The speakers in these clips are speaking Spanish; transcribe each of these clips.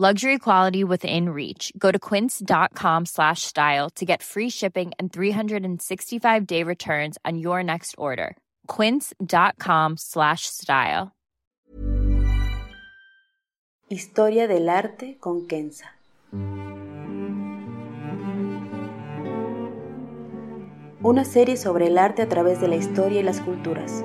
Luxury quality within reach. Go to quince.com slash style to get free shipping and 365-day returns on your next order. quince.com slash style. Historia del arte con Kenza. Una serie sobre el arte a través de la historia y las culturas.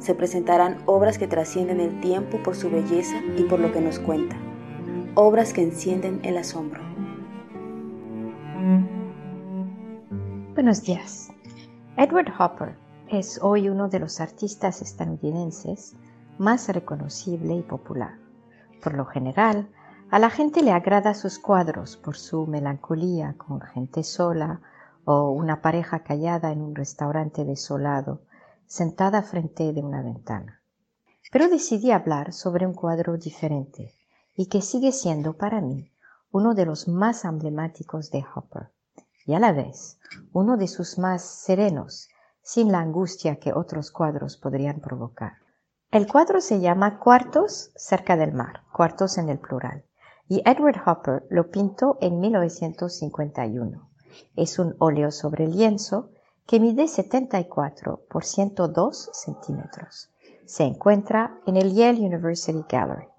Se presentarán obras que trascienden el tiempo por su belleza y por lo que nos cuenta. Obras que encienden el asombro. Buenos días. Edward Hopper es hoy uno de los artistas estadounidenses más reconocible y popular. Por lo general, a la gente le agrada sus cuadros por su melancolía con gente sola o una pareja callada en un restaurante desolado, sentada frente de una ventana. Pero decidí hablar sobre un cuadro diferente y que sigue siendo para mí uno de los más emblemáticos de Hopper y a la vez uno de sus más serenos, sin la angustia que otros cuadros podrían provocar. El cuadro se llama Cuartos cerca del mar, cuartos en el plural, y Edward Hopper lo pintó en 1951. Es un óleo sobre lienzo que mide 74 por 102 centímetros. Se encuentra en el Yale University Gallery.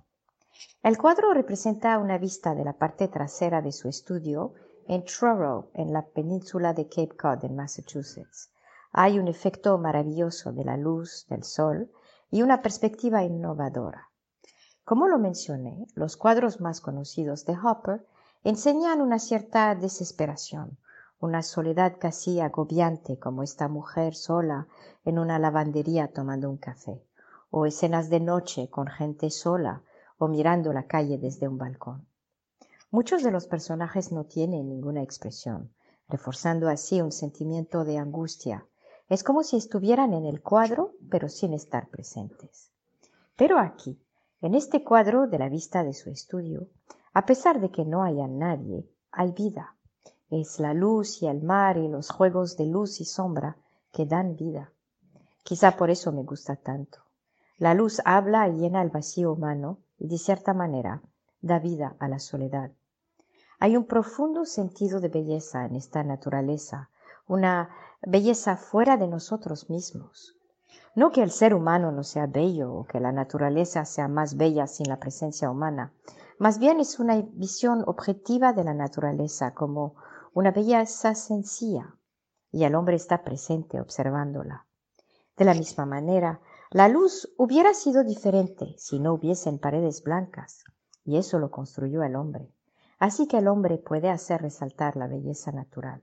El cuadro representa una vista de la parte trasera de su estudio en Truro, en la península de Cape Cod, en Massachusetts. Hay un efecto maravilloso de la luz, del sol y una perspectiva innovadora. Como lo mencioné, los cuadros más conocidos de Hopper enseñan una cierta desesperación, una soledad casi agobiante como esta mujer sola en una lavandería tomando un café, o escenas de noche con gente sola o mirando la calle desde un balcón. Muchos de los personajes no tienen ninguna expresión, reforzando así un sentimiento de angustia. Es como si estuvieran en el cuadro, pero sin estar presentes. Pero aquí, en este cuadro de la vista de su estudio, a pesar de que no haya nadie, hay vida. Es la luz y el mar y los juegos de luz y sombra que dan vida. Quizá por eso me gusta tanto. La luz habla y llena el vacío humano y de cierta manera da vida a la soledad. Hay un profundo sentido de belleza en esta naturaleza, una belleza fuera de nosotros mismos. No que el ser humano no sea bello o que la naturaleza sea más bella sin la presencia humana, más bien es una visión objetiva de la naturaleza como una belleza sencilla y el hombre está presente observándola. De la misma manera, la luz hubiera sido diferente si no hubiesen paredes blancas, y eso lo construyó el hombre. Así que el hombre puede hacer resaltar la belleza natural.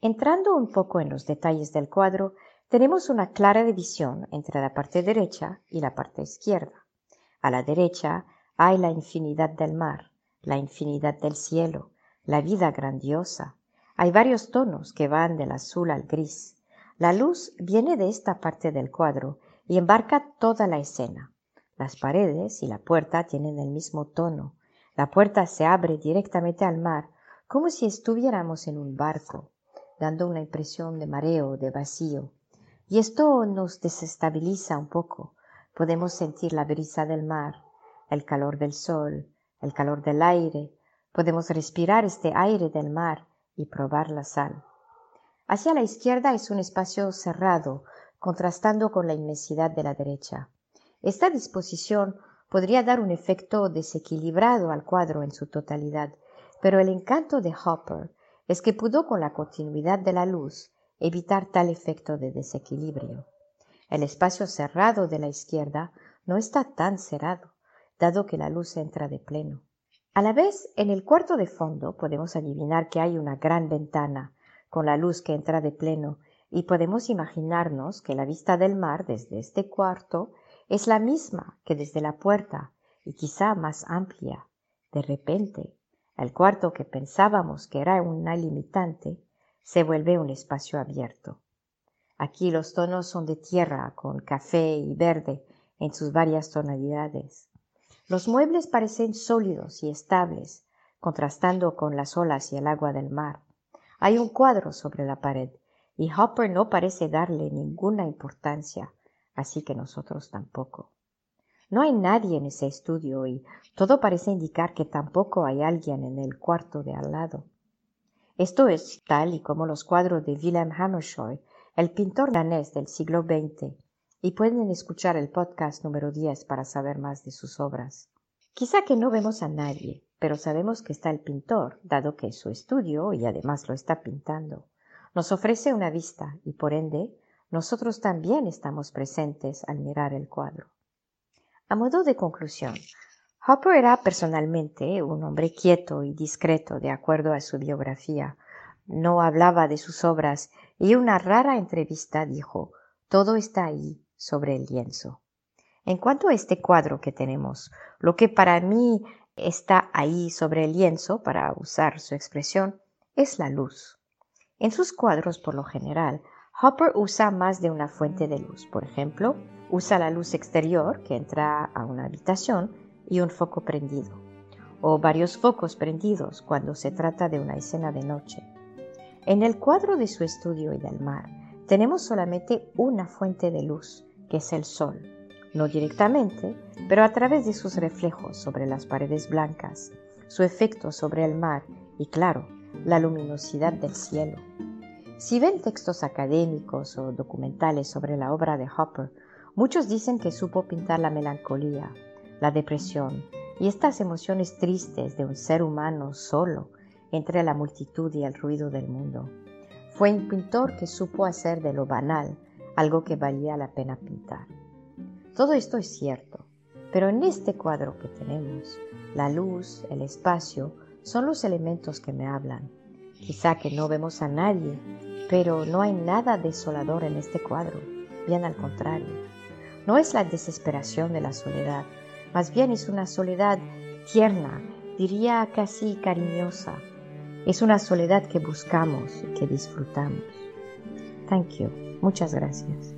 Entrando un poco en los detalles del cuadro, tenemos una clara división entre la parte derecha y la parte izquierda. A la derecha hay la infinidad del mar, la infinidad del cielo, la vida grandiosa. Hay varios tonos que van del azul al gris. La luz viene de esta parte del cuadro y embarca toda la escena. Las paredes y la puerta tienen el mismo tono. La puerta se abre directamente al mar, como si estuviéramos en un barco, dando una impresión de mareo, de vacío. Y esto nos desestabiliza un poco. Podemos sentir la brisa del mar, el calor del sol, el calor del aire. Podemos respirar este aire del mar y probar la sal. Hacia la izquierda es un espacio cerrado, contrastando con la inmensidad de la derecha. Esta disposición podría dar un efecto desequilibrado al cuadro en su totalidad, pero el encanto de Hopper es que pudo con la continuidad de la luz evitar tal efecto de desequilibrio. El espacio cerrado de la izquierda no está tan cerrado, dado que la luz entra de pleno. A la vez, en el cuarto de fondo podemos adivinar que hay una gran ventana con la luz que entra de pleno y podemos imaginarnos que la vista del mar desde este cuarto es la misma que desde la puerta y quizá más amplia. De repente, el cuarto que pensábamos que era una limitante se vuelve un espacio abierto. Aquí los tonos son de tierra con café y verde en sus varias tonalidades. Los muebles parecen sólidos y estables, contrastando con las olas y el agua del mar. Hay un cuadro sobre la pared y Hopper no parece darle ninguna importancia, así que nosotros tampoco. No hay nadie en ese estudio y todo parece indicar que tampoco hay alguien en el cuarto de al lado. Esto es tal y como los cuadros de Wilhelm Hammershoy, el pintor danés del siglo XX, y pueden escuchar el podcast número 10 para saber más de sus obras. Quizá que no vemos a nadie, pero sabemos que está el pintor, dado que es su estudio y además lo está pintando nos ofrece una vista y por ende nosotros también estamos presentes al mirar el cuadro. A modo de conclusión, Hopper era personalmente un hombre quieto y discreto de acuerdo a su biografía. No hablaba de sus obras y una rara entrevista dijo, todo está ahí sobre el lienzo. En cuanto a este cuadro que tenemos, lo que para mí está ahí sobre el lienzo, para usar su expresión, es la luz. En sus cuadros, por lo general, Hopper usa más de una fuente de luz. Por ejemplo, usa la luz exterior que entra a una habitación y un foco prendido, o varios focos prendidos cuando se trata de una escena de noche. En el cuadro de su estudio y del mar, tenemos solamente una fuente de luz, que es el sol, no directamente, pero a través de sus reflejos sobre las paredes blancas, su efecto sobre el mar y, claro, la luminosidad del cielo. Si ven textos académicos o documentales sobre la obra de Hopper, muchos dicen que supo pintar la melancolía, la depresión y estas emociones tristes de un ser humano solo entre la multitud y el ruido del mundo. Fue un pintor que supo hacer de lo banal algo que valía la pena pintar. Todo esto es cierto, pero en este cuadro que tenemos, la luz, el espacio, son los elementos que me hablan. Quizá que no vemos a nadie, pero no hay nada desolador en este cuadro, bien al contrario. No es la desesperación de la soledad, más bien es una soledad tierna, diría casi cariñosa. Es una soledad que buscamos y que disfrutamos. Thank you. Muchas gracias.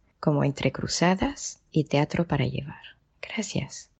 como Entre Cruzadas y Teatro para Llevar. Gracias.